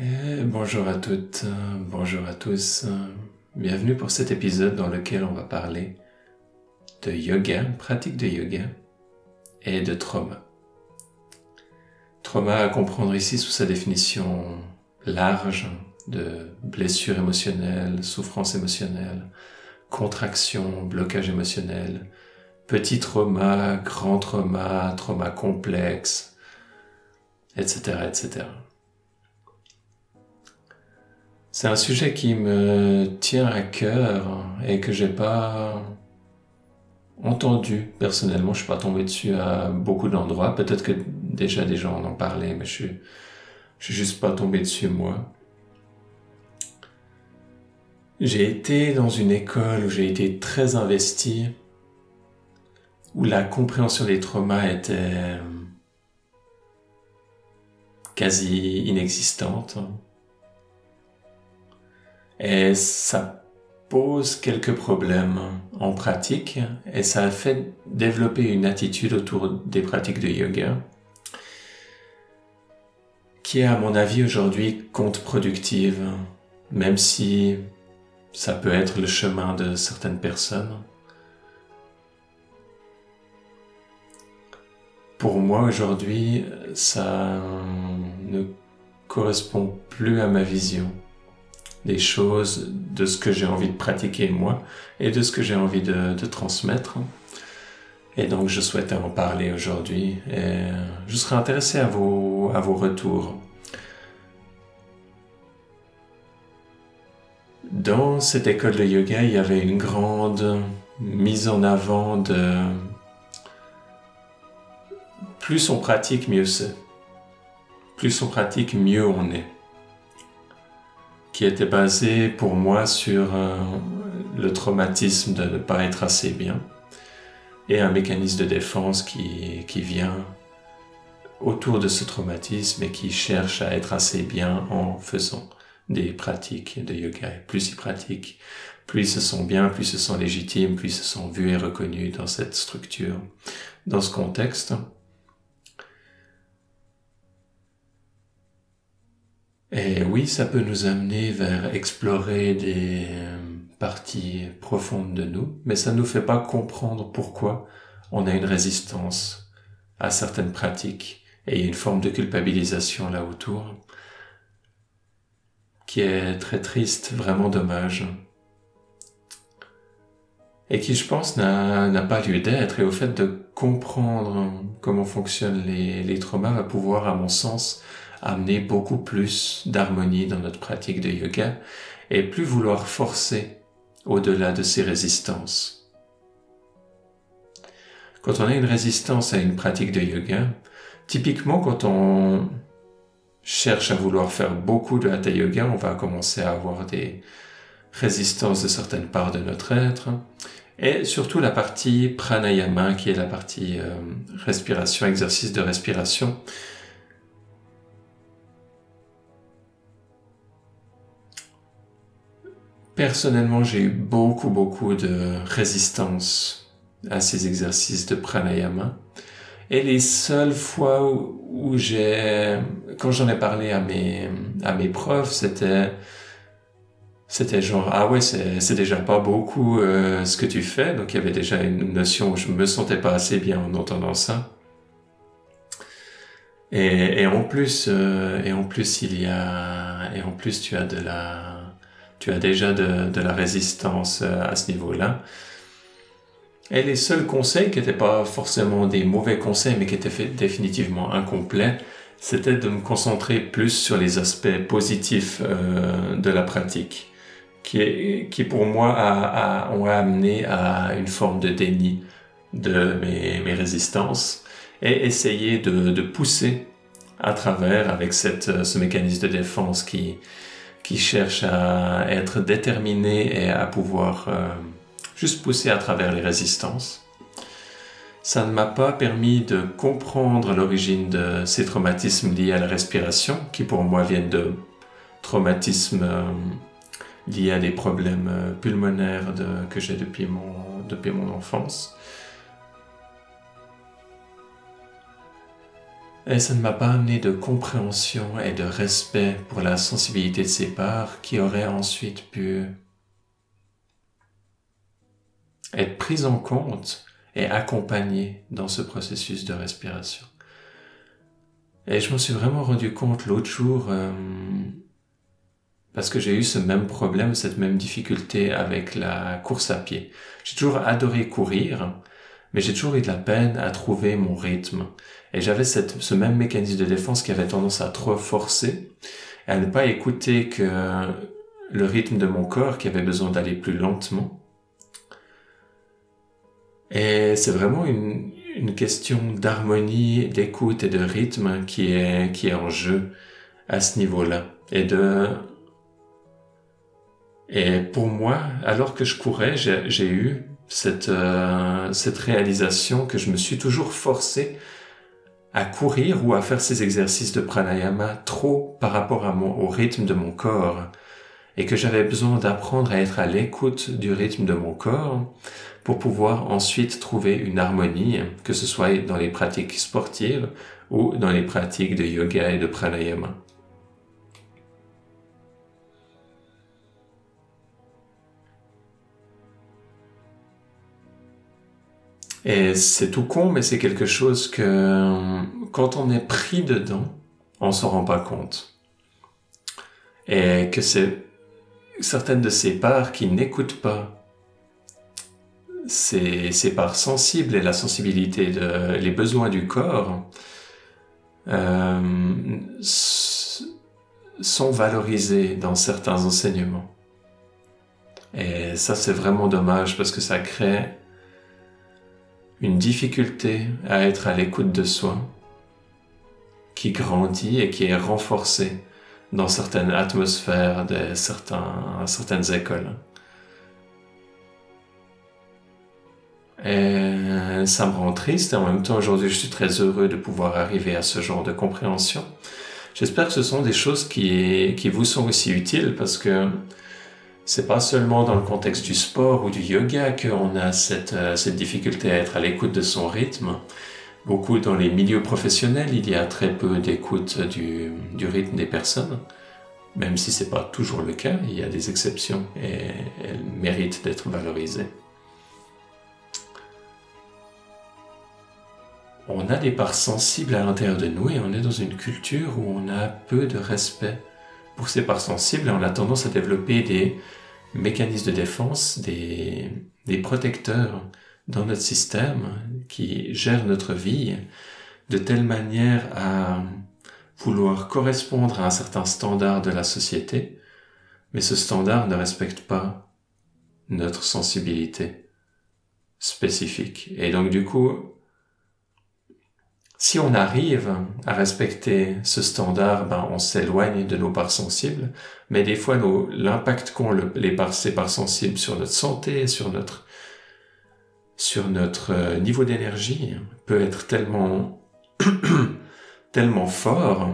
Et bonjour à toutes, bonjour à tous. Bienvenue pour cet épisode dans lequel on va parler de yoga, pratique de yoga et de trauma. Trauma à comprendre ici sous sa définition large de blessure émotionnelle, souffrance émotionnelle, contraction, blocage émotionnel, petit trauma, grand trauma, trauma complexe, etc., etc. C'est un sujet qui me tient à cœur et que j'ai pas entendu personnellement. Je suis pas tombé dessus à beaucoup d'endroits. Peut-être que déjà des gens en ont parlé, mais je suis, suis juste pas tombé dessus moi. J'ai été dans une école où j'ai été très investi, où la compréhension des traumas était quasi inexistante. Et ça pose quelques problèmes en pratique et ça a fait développer une attitude autour des pratiques de yoga qui est à mon avis aujourd'hui contre-productive, même si ça peut être le chemin de certaines personnes. Pour moi aujourd'hui, ça ne correspond plus à ma vision des choses, de ce que j'ai envie de pratiquer moi et de ce que j'ai envie de, transmettre. Et donc je souhaitais en parler aujourd'hui et je serais intéressé à vos, à vos retours. Dans cette école de yoga, il y avait une grande mise en avant de plus on pratique, mieux c'est. Plus on pratique, mieux on est qui était basé pour moi sur euh, le traumatisme de ne pas être assez bien et un mécanisme de défense qui, qui vient autour de ce traumatisme et qui cherche à être assez bien en faisant des pratiques de yoga. plus ils pratiquent, plus ils se sont bien, plus ils se sont légitimes, plus ils se sont vus et reconnus dans cette structure, dans ce contexte. Et oui, ça peut nous amener vers explorer des euh, parties profondes de nous, mais ça ne nous fait pas comprendre pourquoi on a une résistance à certaines pratiques et une forme de culpabilisation là autour qui est très triste, vraiment dommage et qui, je pense, n'a pas lieu d'être. Et au fait de comprendre comment fonctionnent les, les traumas va pouvoir, à mon sens, amener beaucoup plus d'harmonie dans notre pratique de yoga et plus vouloir forcer au-delà de ces résistances. Quand on a une résistance à une pratique de yoga, typiquement quand on cherche à vouloir faire beaucoup de hatha yoga, on va commencer à avoir des résistances de certaines parts de notre être, et surtout la partie pranayama, qui est la partie euh, respiration, exercice de respiration, Personnellement, j'ai eu beaucoup, beaucoup de résistance à ces exercices de pranayama. Et les seules fois où, j'ai, quand j'en ai parlé à mes, à mes profs, c'était, c'était genre, ah ouais, c'est, déjà pas beaucoup euh, ce que tu fais. Donc il y avait déjà une notion où je me sentais pas assez bien en entendant ça. Et, et en plus, euh, et en plus il y a, et en plus tu as de la, tu as déjà de, la résistance euh, à ce niveau-là. Et les seuls conseils qui n'étaient pas forcément des mauvais conseils, mais qui étaient définitivement incomplets, c'était de me concentrer plus sur les aspects positifs euh, de la pratique, qui, pour moi ont amené à une forme de déni de mes, résistances et essayer de, pousser à travers avec ce mécanisme de défense qui, qui cherche à être déterminé et à pouvoir euh, juste pousser à travers les résistances. Ça ne m'a pas permis de comprendre l'origine de ces traumatismes liés à la respiration, qui pour moi viennent de traumatismes euh, liés à des problèmes euh, pulmonaires que j'ai depuis mon, depuis mon enfance. Et ça ne m'a pas amené de compréhension et de respect pour la sensibilité de ses parts qui auraient ensuite pu être prises en compte et accompagnées dans ce processus de respiration. Et je me suis vraiment rendu compte l'autre jour, euh, parce que j'ai eu ce même problème, cette même difficulté avec la course à pied. J'ai toujours adoré courir, mais j'ai toujours eu de la peine à trouver mon rythme. Et j'avais cette, ce même mécanisme de défense qui avait tendance à trop forcer à ne pas écouter que le rythme de mon corps qui avait besoin d'aller plus lentement. Et c'est vraiment une, une question d'harmonie, d'écoute et de rythme qui est, qui est en jeu à ce niveau-là. Et de, et pour moi, alors que je courais, j'ai eu cette, euh, cette réalisation que je me suis toujours forcé à courir ou à faire ces exercices de pranayama trop par rapport à mon, au rythme de mon corps et que j'avais besoin d'apprendre à être à l'écoute du rythme de mon corps pour pouvoir ensuite trouver une harmonie, que ce soit dans les pratiques sportives ou dans les pratiques de yoga et de pranayama. Et c'est tout con, mais c'est quelque chose que quand on est pris dedans, on s'en rend pas compte. Et que c'est certaines de ces parts qui n'écoutent pas ces, ces, parts sensibles et la sensibilité de les besoins du corps euh, sont valorisés dans certains enseignements. Et ça, c'est vraiment dommage parce que ça crée une difficulté à être à l'écoute de soi qui grandit et qui est renforcée dans certaines atmosphères de certains, certaines écoles. Et ça me rend triste et en même temps aujourd'hui je suis très heureux de pouvoir arriver à ce genre de compréhension. J'espère que ce sont des choses qui, qui vous sont aussi utiles parce que c'est pas seulement dans le contexte du sport ou du yoga qu'on a cette, euh, cette difficulté à être à l'écoute de son rythme. Beaucoup dans les milieux professionnels, il y a très peu d'écoute du, du rythme des personnes, même si c'est pas toujours le cas, il y a des exceptions et elles méritent d'être valorisées. On a des parts sensibles à l'intérieur de nous et on est dans une culture où on a peu de respect pour ces parts sensibles et on a tendance à développer des mécanismes de défense, des, des protecteurs dans notre système qui gèrent notre vie de telle manière à vouloir correspondre à un certain standard de la société, mais ce standard ne respecte pas notre sensibilité spécifique. Et donc du coup, si on arrive à respecter ce standard, ben, on s'éloigne de nos parts sensibles, mais des fois, l'impact qu'ont les parts, sensibles sur notre santé, sur notre, sur notre euh, niveau d'énergie, peut être tellement, tellement fort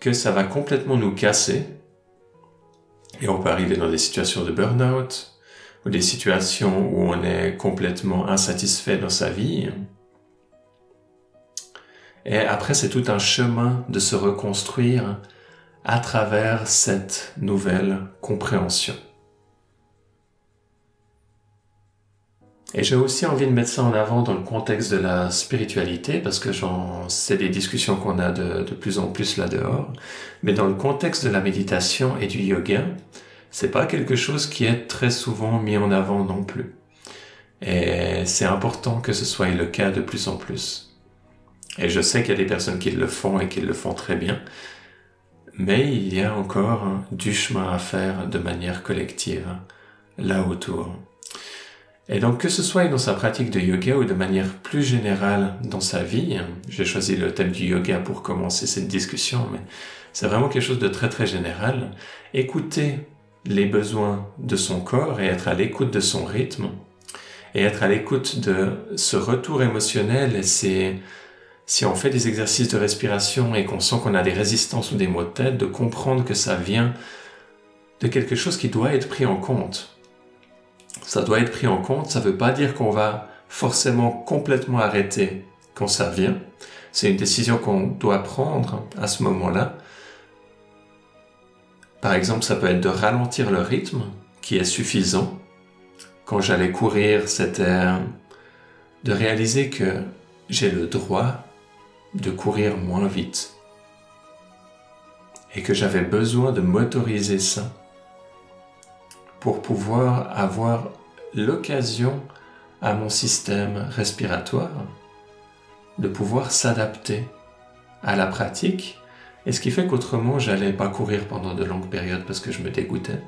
que ça va complètement nous casser. Et on peut arriver dans des situations de burn-out, ou des situations où on est complètement insatisfait dans sa vie, et après, c'est tout un chemin de se reconstruire à travers cette nouvelle compréhension. Et j'ai aussi envie de mettre ça en avant dans le contexte de la spiritualité, parce que c'est des discussions qu'on a de, de, plus en plus là dehors. Mais dans le contexte de la méditation et du yoga, c'est pas quelque chose qui est très souvent mis en avant non plus. Et c'est important que ce soit le cas de plus en plus. Et je sais qu'il y a des personnes qui le font et qui le font très bien. Mais il y a encore du chemin à faire de manière collective là autour. Et donc que ce soit dans sa pratique de yoga ou de manière plus générale dans sa vie, j'ai choisi le thème du yoga pour commencer cette discussion, mais c'est vraiment quelque chose de très très général. Écouter les besoins de son corps et être à l'écoute de son rythme et être à l'écoute de ce retour émotionnel et ces si on fait des exercices de respiration et qu'on sent qu'on a des résistances ou des maux de tête, de comprendre que ça vient de quelque chose qui doit être pris en compte. Ça doit être pris en compte, ça ne veut pas dire qu'on va forcément complètement arrêter quand ça vient. C'est une décision qu'on doit prendre à ce moment-là. Par exemple, ça peut être de ralentir le rythme qui est suffisant. Quand j'allais courir, c'était de réaliser que j'ai le droit de courir moins vite. Et que j'avais besoin de m'autoriser ça pour pouvoir avoir l'occasion à mon système respiratoire de pouvoir s'adapter à la pratique. Et ce qui fait qu'autrement j'allais pas courir pendant de longues périodes parce que je me dégoûtais.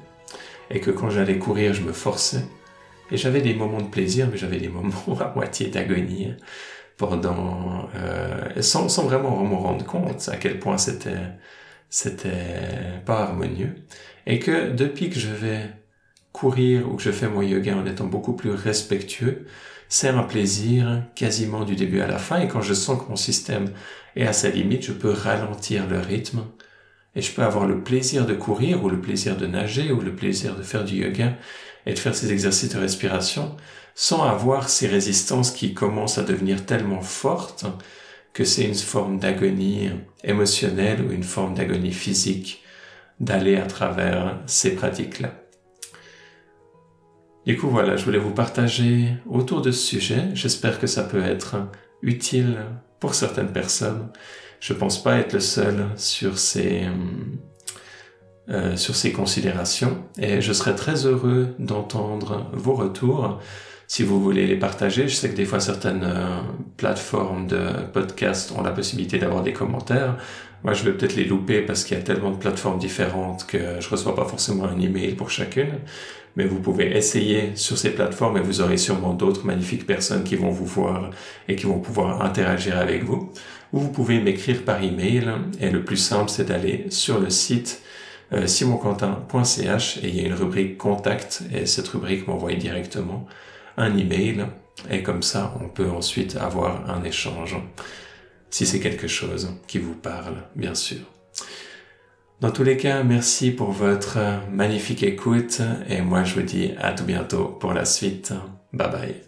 Et que quand j'allais courir je me forçais et j'avais des moments de plaisir mais j'avais des moments à moitié d'agonie pendant euh, sans, sans vraiment me rendre compte à quel point c'était c'était pas harmonieux. Et que depuis que je vais courir ou que je fais mon yoga en étant beaucoup plus respectueux, c'est un plaisir quasiment du début à la fin. Et quand je sens que mon système est à sa limite, je peux ralentir le rythme et je peux avoir le plaisir de courir ou le plaisir de nager ou le plaisir de faire du yoga et de faire ces exercices de respiration sans avoir ces résistances qui commencent à devenir tellement fortes que c'est une forme d'agonie émotionnelle ou une forme d'agonie physique d'aller à travers ces pratiques-là. Du coup, voilà, je voulais vous partager autour de ce sujet. J'espère que ça peut être utile pour certaines personnes. Je pense pas être le seul sur ces, euh, sur ces considérations et je serais très heureux d'entendre vos retours si vous voulez les partager. Je sais que des fois certaines euh, plateformes de podcast ont la possibilité d'avoir des commentaires. Moi, je vais peut-être les louper parce qu'il y a tellement de plateformes différentes que je reçois pas forcément un email pour chacune. Mais vous pouvez essayer sur ces plateformes et vous aurez sûrement d'autres magnifiques personnes qui vont vous voir et qui vont pouvoir interagir avec vous. Ou vous pouvez m'écrire par email et le plus simple c'est d'aller sur le site euh, simonquentin.ch et il y a une rubrique contact et cette rubrique m'envoie directement un email et comme ça on peut ensuite avoir un échange si c'est quelque chose qui vous parle, bien sûr. Dans tous les cas, merci pour votre magnifique écoute et moi je vous dis à tout bientôt pour la suite. Bye bye.